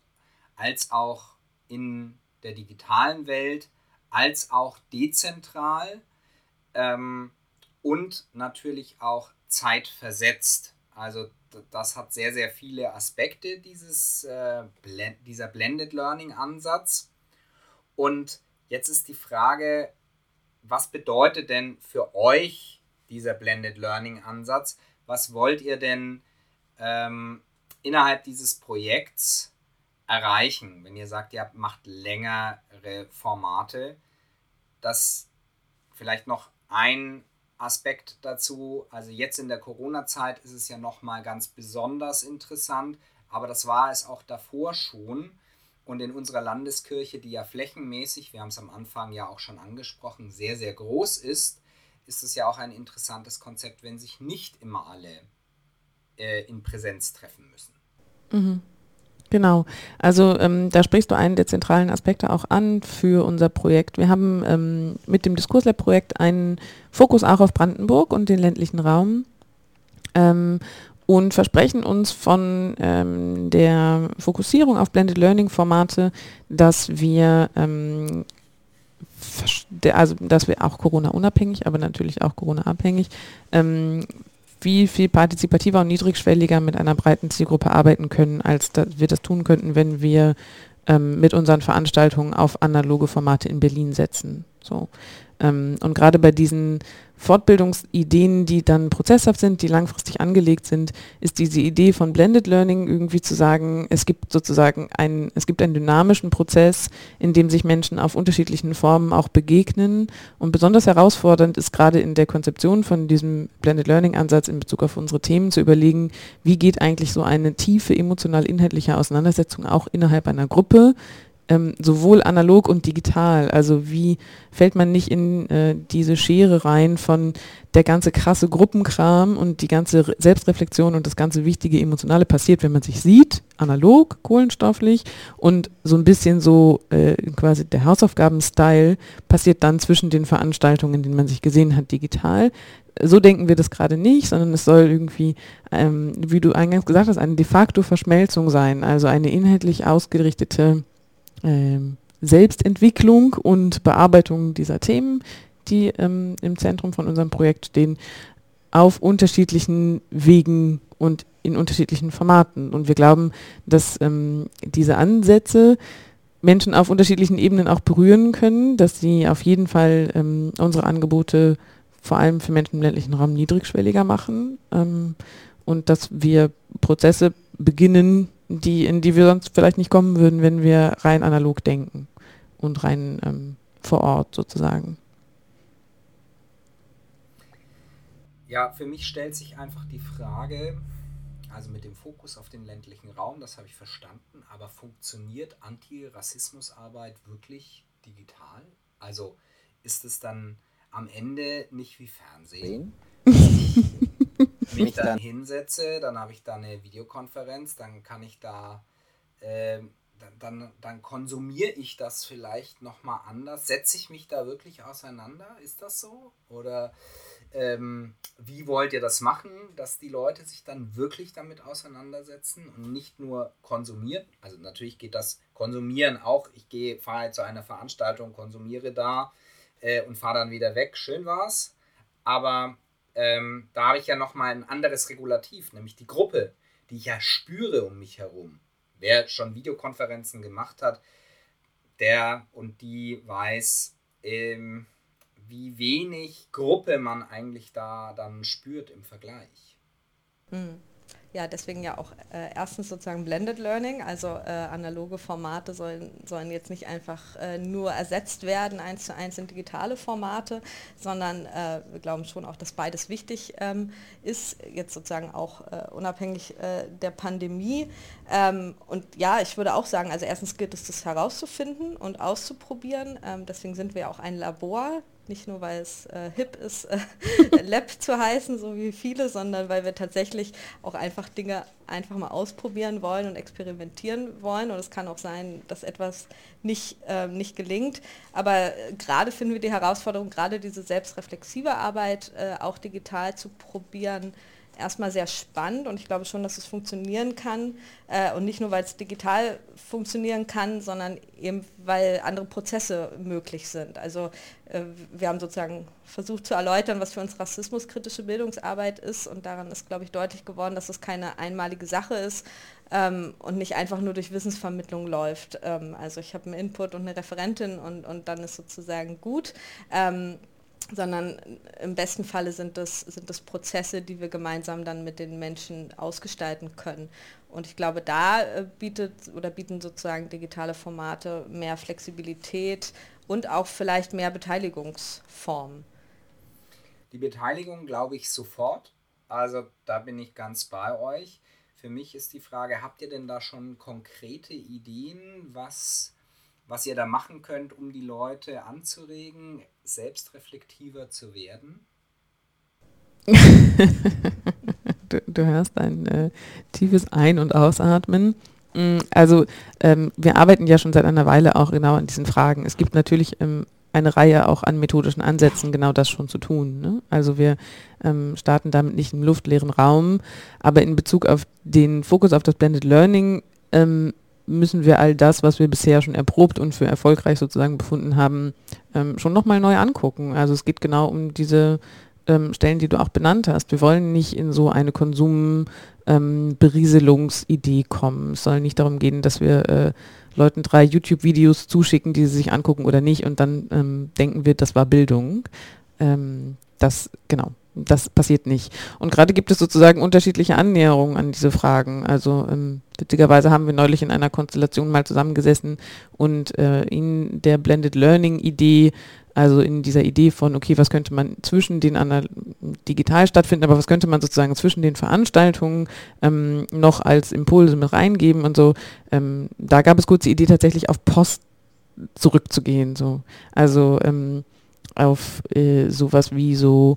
als auch in der digitalen Welt, als auch dezentral ähm, und natürlich auch zeitversetzt. Also das hat sehr, sehr viele Aspekte, dieses, äh, blend, dieser Blended Learning Ansatz. Und jetzt ist die Frage, was bedeutet denn für euch dieser Blended Learning Ansatz? was wollt ihr denn ähm, innerhalb dieses Projekts erreichen, wenn ihr sagt, ihr macht längere Formate? Das vielleicht noch ein Aspekt dazu. Also jetzt in der Corona-Zeit ist es ja nochmal ganz besonders interessant, aber das war es auch davor schon. Und in unserer Landeskirche, die ja flächenmäßig, wir haben es am Anfang ja auch schon angesprochen, sehr, sehr groß ist, ist es ja auch ein interessantes Konzept, wenn sich nicht immer alle äh, in Präsenz treffen müssen. Mhm. Genau, also ähm, da sprichst du einen der zentralen Aspekte auch an für unser Projekt. Wir haben ähm, mit dem Diskurslab-Projekt einen Fokus auch auf Brandenburg und den ländlichen Raum ähm, und versprechen uns von ähm, der Fokussierung auf Blended Learning-Formate, dass wir ähm, also dass wir auch Corona-unabhängig, aber natürlich auch Corona-abhängig, ähm, wie viel partizipativer und niedrigschwelliger mit einer breiten Zielgruppe arbeiten können, als wir das tun könnten, wenn wir ähm, mit unseren Veranstaltungen auf analoge Formate in Berlin setzen So. Ähm, und gerade bei diesen Fortbildungsideen, die dann prozesshaft sind, die langfristig angelegt sind, ist diese Idee von Blended Learning irgendwie zu sagen, es gibt sozusagen einen, es gibt einen dynamischen Prozess, in dem sich Menschen auf unterschiedlichen Formen auch begegnen. Und besonders herausfordernd ist gerade in der Konzeption von diesem Blended Learning Ansatz in Bezug auf unsere Themen zu überlegen, wie geht eigentlich so eine tiefe emotional-inhaltliche Auseinandersetzung auch innerhalb einer Gruppe ähm, sowohl analog und digital. Also wie fällt man nicht in äh, diese Schere rein von der ganze krasse Gruppenkram und die ganze Re Selbstreflexion und das ganze wichtige Emotionale passiert, wenn man sich sieht, analog, kohlenstofflich und so ein bisschen so äh, quasi der Hausaufgaben-Style passiert dann zwischen den Veranstaltungen, in denen man sich gesehen hat, digital so denken wir das gerade nicht, sondern es soll irgendwie, ähm, wie du eingangs gesagt hast, eine de facto Verschmelzung sein, also eine inhaltlich ausgerichtete Selbstentwicklung und Bearbeitung dieser Themen, die ähm, im Zentrum von unserem Projekt stehen, auf unterschiedlichen Wegen und in unterschiedlichen Formaten. Und wir glauben, dass ähm, diese Ansätze Menschen auf unterschiedlichen Ebenen auch berühren können, dass sie auf jeden Fall ähm, unsere Angebote vor allem für Menschen im ländlichen Raum niedrigschwelliger machen ähm, und dass wir Prozesse beginnen, die, in die wir sonst vielleicht nicht kommen würden, wenn wir rein analog denken und rein ähm, vor Ort sozusagen. Ja, für mich stellt sich einfach die Frage, also mit dem Fokus auf den ländlichen Raum, das habe ich verstanden, aber funktioniert Antirassismusarbeit wirklich digital? Also ist es dann am Ende nicht wie Fernsehen? Mich dann hinsetze, dann habe ich da eine Videokonferenz, dann kann ich da, äh, dann, dann, dann konsumiere ich das vielleicht nochmal anders. Setze ich mich da wirklich auseinander? Ist das so? Oder ähm, wie wollt ihr das machen, dass die Leute sich dann wirklich damit auseinandersetzen und nicht nur konsumieren? Also natürlich geht das Konsumieren auch. Ich gehe, fahre zu einer Veranstaltung, konsumiere da äh, und fahre dann wieder weg. Schön war's. Aber ähm, da habe ich ja nochmal ein anderes Regulativ, nämlich die Gruppe, die ich ja spüre um mich herum. Wer schon Videokonferenzen gemacht hat, der und die weiß, ähm, wie wenig Gruppe man eigentlich da dann spürt im Vergleich. Hm ja, deswegen ja auch äh, erstens sozusagen Blended Learning, also äh, analoge Formate sollen, sollen jetzt nicht einfach äh, nur ersetzt werden, eins zu eins in digitale Formate, sondern äh, wir glauben schon auch, dass beides wichtig ähm, ist, jetzt sozusagen auch äh, unabhängig äh, der Pandemie. Ähm, und ja, ich würde auch sagen, also erstens gilt es, das herauszufinden und auszuprobieren. Ähm, deswegen sind wir auch ein Labor, nicht nur, weil es äh, hip ist, äh, Lab zu heißen, so wie viele, sondern weil wir tatsächlich auch einfach Dinge einfach mal ausprobieren wollen und experimentieren wollen. Und es kann auch sein, dass etwas nicht, äh, nicht gelingt. Aber äh, gerade finden wir die Herausforderung, gerade diese selbstreflexive Arbeit äh, auch digital zu probieren, erstmal sehr spannend und ich glaube schon, dass es funktionieren kann. Äh, und nicht nur, weil es digital funktionieren kann, sondern eben, weil andere Prozesse möglich sind. Also äh, wir haben sozusagen versucht zu erläutern, was für uns rassismuskritische Bildungsarbeit ist und daran ist, glaube ich, deutlich geworden, dass es keine einmalige Sache ist ähm, und nicht einfach nur durch Wissensvermittlung läuft. Ähm, also ich habe einen Input und eine Referentin und, und dann ist sozusagen gut. Ähm, sondern im besten Falle sind das, sind das Prozesse, die wir gemeinsam dann mit den Menschen ausgestalten können. Und ich glaube, da äh, bietet oder bieten sozusagen digitale Formate mehr Flexibilität und auch vielleicht mehr Beteiligungsformen. Die Beteiligung glaube ich sofort. Also da bin ich ganz bei euch. Für mich ist die Frage, habt ihr denn da schon konkrete Ideen, was was ihr da machen könnt, um die Leute anzuregen, selbstreflektiver zu werden? du, du, hörst ein äh, tiefes Ein- und Ausatmen. Mm, also ähm, wir arbeiten ja schon seit einer Weile auch genau an diesen Fragen. Es gibt natürlich ähm, eine Reihe auch an methodischen Ansätzen, genau das schon zu tun. Ne? Also wir ähm, starten damit nicht im luftleeren Raum, aber in Bezug auf den Fokus auf das Blended Learning ähm, müssen wir all das, was wir bisher schon erprobt und für erfolgreich sozusagen befunden haben, ähm, schon nochmal neu angucken. Also es geht genau um diese ähm, Stellen, die du auch benannt hast. Wir wollen nicht in so eine Konsumberieselungsidee ähm, kommen. Es soll nicht darum gehen, dass wir äh, Leuten drei YouTube-Videos zuschicken, die sie sich angucken oder nicht und dann ähm, denken wir, das war Bildung. Ähm, das, genau, das passiert nicht. Und gerade gibt es sozusagen unterschiedliche Annäherungen an diese Fragen. Also ähm, witzigerweise haben wir neulich in einer Konstellation mal zusammengesessen und äh, in der Blended Learning Idee also in dieser Idee von, okay, was könnte man zwischen den digital stattfinden, aber was könnte man sozusagen zwischen den Veranstaltungen ähm, noch als Impulse mit reingeben und so. Ähm, da gab es kurz die Idee tatsächlich auf Post zurückzugehen. So. Also ähm, auf äh, sowas wie so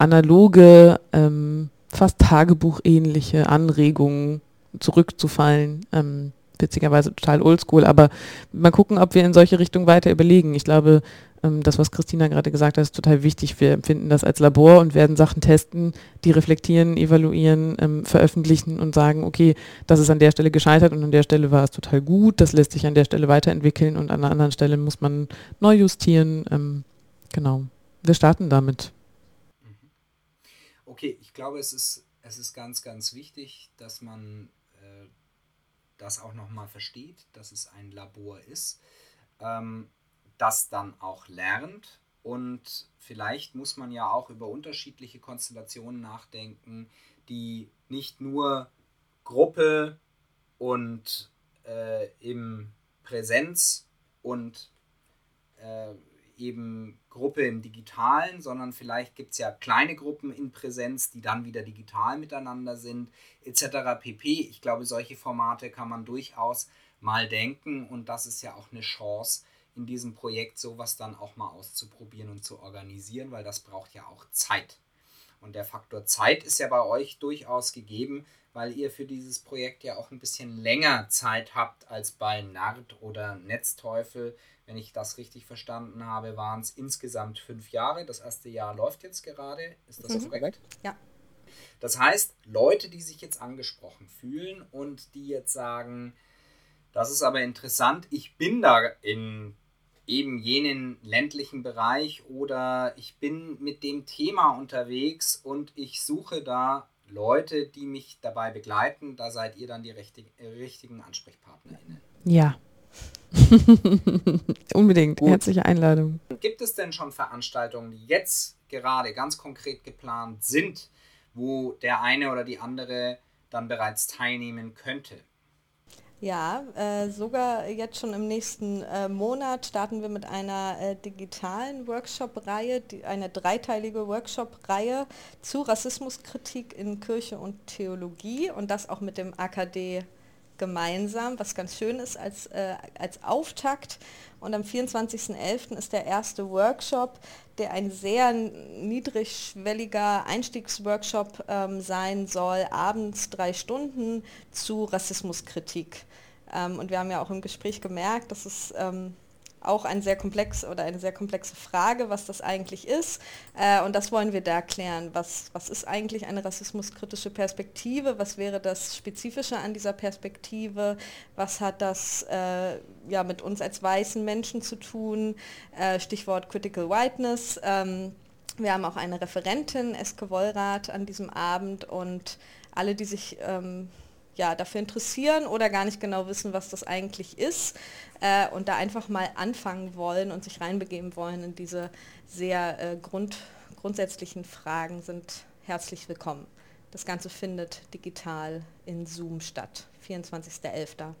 analoge, ähm, fast Tagebuchähnliche Anregungen zurückzufallen. Ähm, witzigerweise total oldschool, aber mal gucken, ob wir in solche Richtungen weiter überlegen. Ich glaube, ähm, das, was Christina gerade gesagt hat, ist total wichtig. Wir empfinden das als Labor und werden Sachen testen, die reflektieren, evaluieren, ähm, veröffentlichen und sagen, okay, das ist an der Stelle gescheitert und an der Stelle war es total gut, das lässt sich an der Stelle weiterentwickeln und an einer anderen Stelle muss man neu justieren. Ähm, genau. Wir starten damit. Okay, ich glaube, es ist, es ist ganz, ganz wichtig, dass man äh, das auch nochmal versteht, dass es ein Labor ist. Ähm, das dann auch lernt. Und vielleicht muss man ja auch über unterschiedliche Konstellationen nachdenken, die nicht nur Gruppe und äh, im Präsenz und äh, eben Gruppe im Digitalen, sondern vielleicht gibt es ja kleine Gruppen in Präsenz, die dann wieder digital miteinander sind, etc. pp. Ich glaube, solche Formate kann man durchaus mal denken und das ist ja auch eine Chance, in diesem Projekt sowas dann auch mal auszuprobieren und zu organisieren, weil das braucht ja auch Zeit. Und der Faktor Zeit ist ja bei euch durchaus gegeben, weil ihr für dieses Projekt ja auch ein bisschen länger Zeit habt als bei Nard oder Netzteufel. Wenn ich das richtig verstanden habe, waren es insgesamt fünf Jahre. Das erste Jahr läuft jetzt gerade. Ist das mhm. korrekt? Ja. Das heißt, Leute, die sich jetzt angesprochen fühlen und die jetzt sagen, das ist aber interessant, ich bin da in eben jenen ländlichen Bereich oder ich bin mit dem Thema unterwegs und ich suche da Leute, die mich dabei begleiten. Da seid ihr dann die richtig, richtigen AnsprechpartnerInnen. Ja. Unbedingt. Gut. Herzliche Einladung. Gibt es denn schon Veranstaltungen, die jetzt gerade ganz konkret geplant sind, wo der eine oder die andere dann bereits teilnehmen könnte? Ja, äh, sogar jetzt schon im nächsten äh, Monat starten wir mit einer äh, digitalen Workshop-Reihe, eine dreiteilige Workshop-Reihe zu Rassismuskritik in Kirche und Theologie und das auch mit dem AKD gemeinsam, was ganz schön ist als, äh, als Auftakt. Und am 24.11. ist der erste Workshop, der ein sehr niedrigschwelliger Einstiegsworkshop ähm, sein soll, abends drei Stunden zu Rassismuskritik. Ähm, und wir haben ja auch im Gespräch gemerkt, dass es ähm, auch ein sehr komplex oder eine sehr komplexe Frage, was das eigentlich ist. Äh, und das wollen wir da klären. Was, was ist eigentlich eine rassismuskritische Perspektive? Was wäre das Spezifische an dieser Perspektive? Was hat das äh, ja, mit uns als weißen Menschen zu tun? Äh, Stichwort Critical Whiteness. Ähm, wir haben auch eine Referentin, Eske Wollrath, an diesem Abend und alle, die sich ähm, ja, dafür interessieren oder gar nicht genau wissen, was das eigentlich ist äh, und da einfach mal anfangen wollen und sich reinbegeben wollen in diese sehr äh, grund, grundsätzlichen Fragen, sind herzlich willkommen. Das Ganze findet digital in Zoom statt, 24.11. Genau,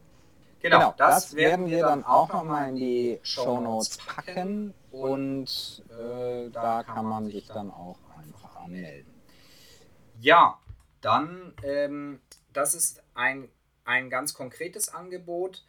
genau, das, das werden wir dann auch nochmal in die Show Notes packen und äh, da kann man sich dann auch einfach anmelden. Ja, dann ähm, das ist ein, ein ganz konkretes Angebot.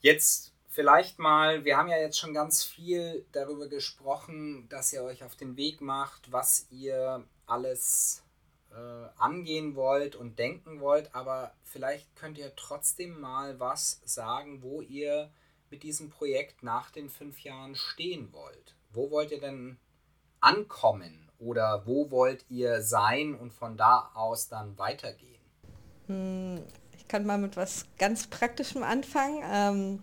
Jetzt vielleicht mal, wir haben ja jetzt schon ganz viel darüber gesprochen, dass ihr euch auf den Weg macht, was ihr alles äh, angehen wollt und denken wollt, aber vielleicht könnt ihr trotzdem mal was sagen, wo ihr mit diesem Projekt nach den fünf Jahren stehen wollt. Wo wollt ihr denn ankommen oder wo wollt ihr sein und von da aus dann weitergehen? Hm, ich kann mal mit was ganz Praktischem anfangen. Ähm,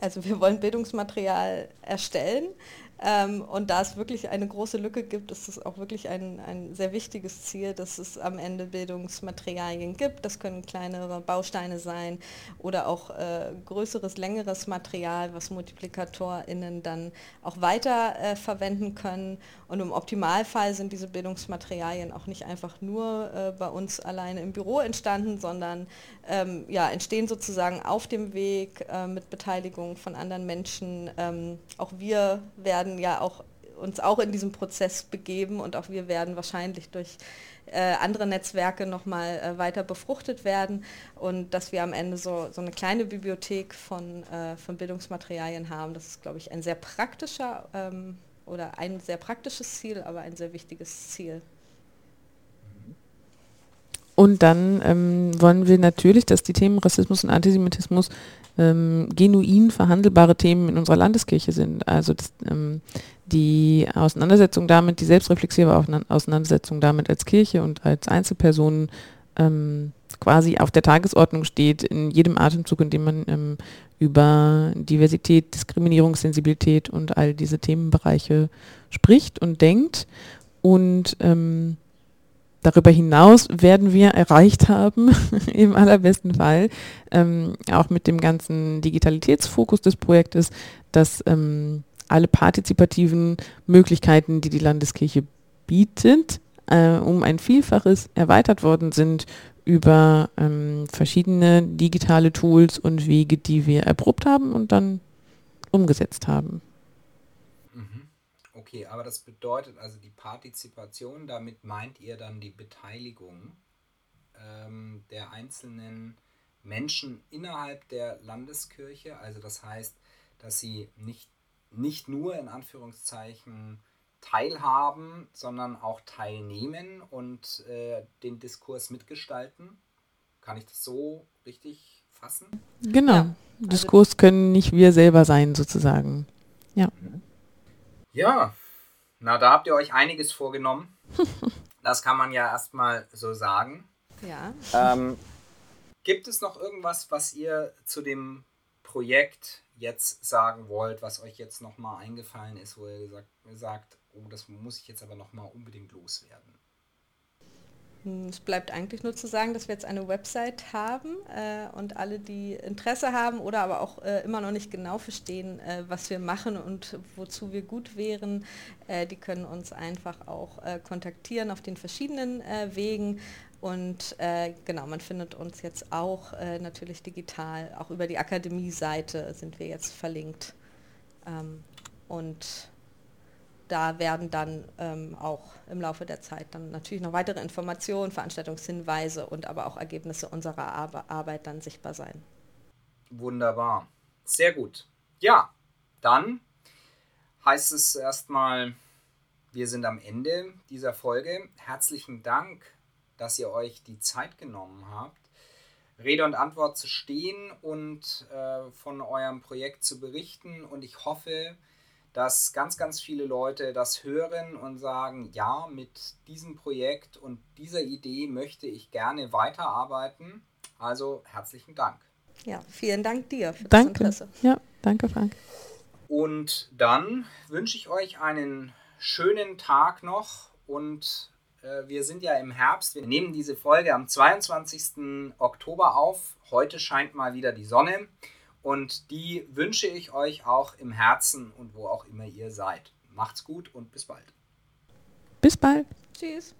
also wir wollen Bildungsmaterial erstellen Ähm, und da es wirklich eine große Lücke gibt, ist es auch wirklich ein, ein sehr wichtiges Ziel, dass es am Ende Bildungsmaterialien gibt. Das können kleinere Bausteine sein oder auch äh, größeres, längeres Material, was MultiplikatorInnen dann auch weiter äh, verwenden können. Und im Optimalfall sind diese Bildungsmaterialien auch nicht einfach nur äh, bei uns alleine im Büro entstanden, sondern ähm, ja, entstehen sozusagen auf dem Weg äh, mit Beteiligung von anderen Menschen. Ähm, auch wir werden ja auch uns auch in diesem Prozess begeben und auch wir werden wahrscheinlich durch äh, andere Netzwerke nochmal äh, weiter befruchtet werden und dass wir am Ende so, so eine kleine Bibliothek von, äh, von Bildungsmaterialien haben. Das ist, glaube ich, ein sehr praktischer ähm, oder ein sehr praktisches Ziel, aber ein sehr wichtiges Ziel. Und dann ähm, wollen wir natürlich, dass die Themen Rassismus und Antisemitismus ähm, genuin verhandelbare Themen in unserer Landeskirche sind. Also das, ähm, die Auseinandersetzung damit, die selbstreflexive Auseinandersetzung damit als Kirche und als Einzelpersonen ähm, quasi auf der Tagesordnung steht, in jedem Atemzug, in dem man ähm, über Diversität, Diskriminierung, Sensibilität und all diese Themenbereiche spricht und denkt. Und ähm, Darüber hinaus werden wir erreicht haben, im allerbesten Fall, ähm, auch mit dem ganzen Digitalitätsfokus des Projektes, dass ähm, alle partizipativen Möglichkeiten, die die Landeskirche bietet, äh, um ein Vielfaches erweitert worden sind über ähm, verschiedene digitale Tools und Wege, die wir erprobt haben und dann umgesetzt haben. Okay, aber das bedeutet also die Partizipation, damit meint ihr dann die Beteiligung ähm, der einzelnen Menschen innerhalb der Landeskirche. Also das heißt, dass sie nicht, nicht nur in Anführungszeichen teilhaben, sondern auch teilnehmen und äh, den Diskurs mitgestalten. Kann ich das so richtig fassen? Genau. Ja, Diskurs können nicht wir selber sein, sozusagen. Ja. Ja, na, da habt ihr euch einiges vorgenommen. Das kann man ja erstmal so sagen. Ja. Ähm, gibt es noch irgendwas, was ihr zu dem Projekt jetzt sagen wollt, was euch jetzt nochmal eingefallen ist, wo ihr gesagt, sagt, oh, das muss ich jetzt aber nochmal unbedingt loswerden? Hm, es bleibt eigentlich nur zu sagen, dass wir jetzt eine Website haben äh, und alle, die Interesse haben oder aber auch äh, immer noch nicht genau verstehen, äh, was wir machen und wozu wir gut wären, äh, die können uns einfach auch äh, kontaktieren auf den verschiedenen äh, Wegen. Und genau, man findet uns jetzt auch natürlich digital, auch über die Akademie-Seite sind wir jetzt verlinkt. Ähm, und da werden dann ähm, auch im Laufe der Zeit dann natürlich noch weitere Informationen, Veranstaltungshinweise und aber auch Ergebnisse unserer Ar Arbeit dann sichtbar sein. Wunderbar. Sehr gut. Ja, dann heißt es erstmal, wir sind am Ende dieser Folge. Herzlichen Dank, dass ihr euch die Zeit genommen habt, Rede und Antwort zu stehen und äh, von eurem Projekt zu berichten. Und ich hoffe, dass ganz, ganz viele Leute das hören und sagen, ja, mit diesem Projekt und dieser Idee möchte ich gerne weiterarbeiten. Also herzlichen Dank. Ja, vielen Dank dir für danke. das Interesse. Ja, danke Frank. Und dann wünsche ich euch einen schönen Tag noch und äh, wir sind ja im Herbst. Wir nehmen diese Folge am 22. Oktober auf. Heute scheint mal wieder die Sonne. Und die wünsche ich euch auch im Herzen und wo auch immer ihr seid. Macht's gut und bis bald. Bis bald. Tschüss.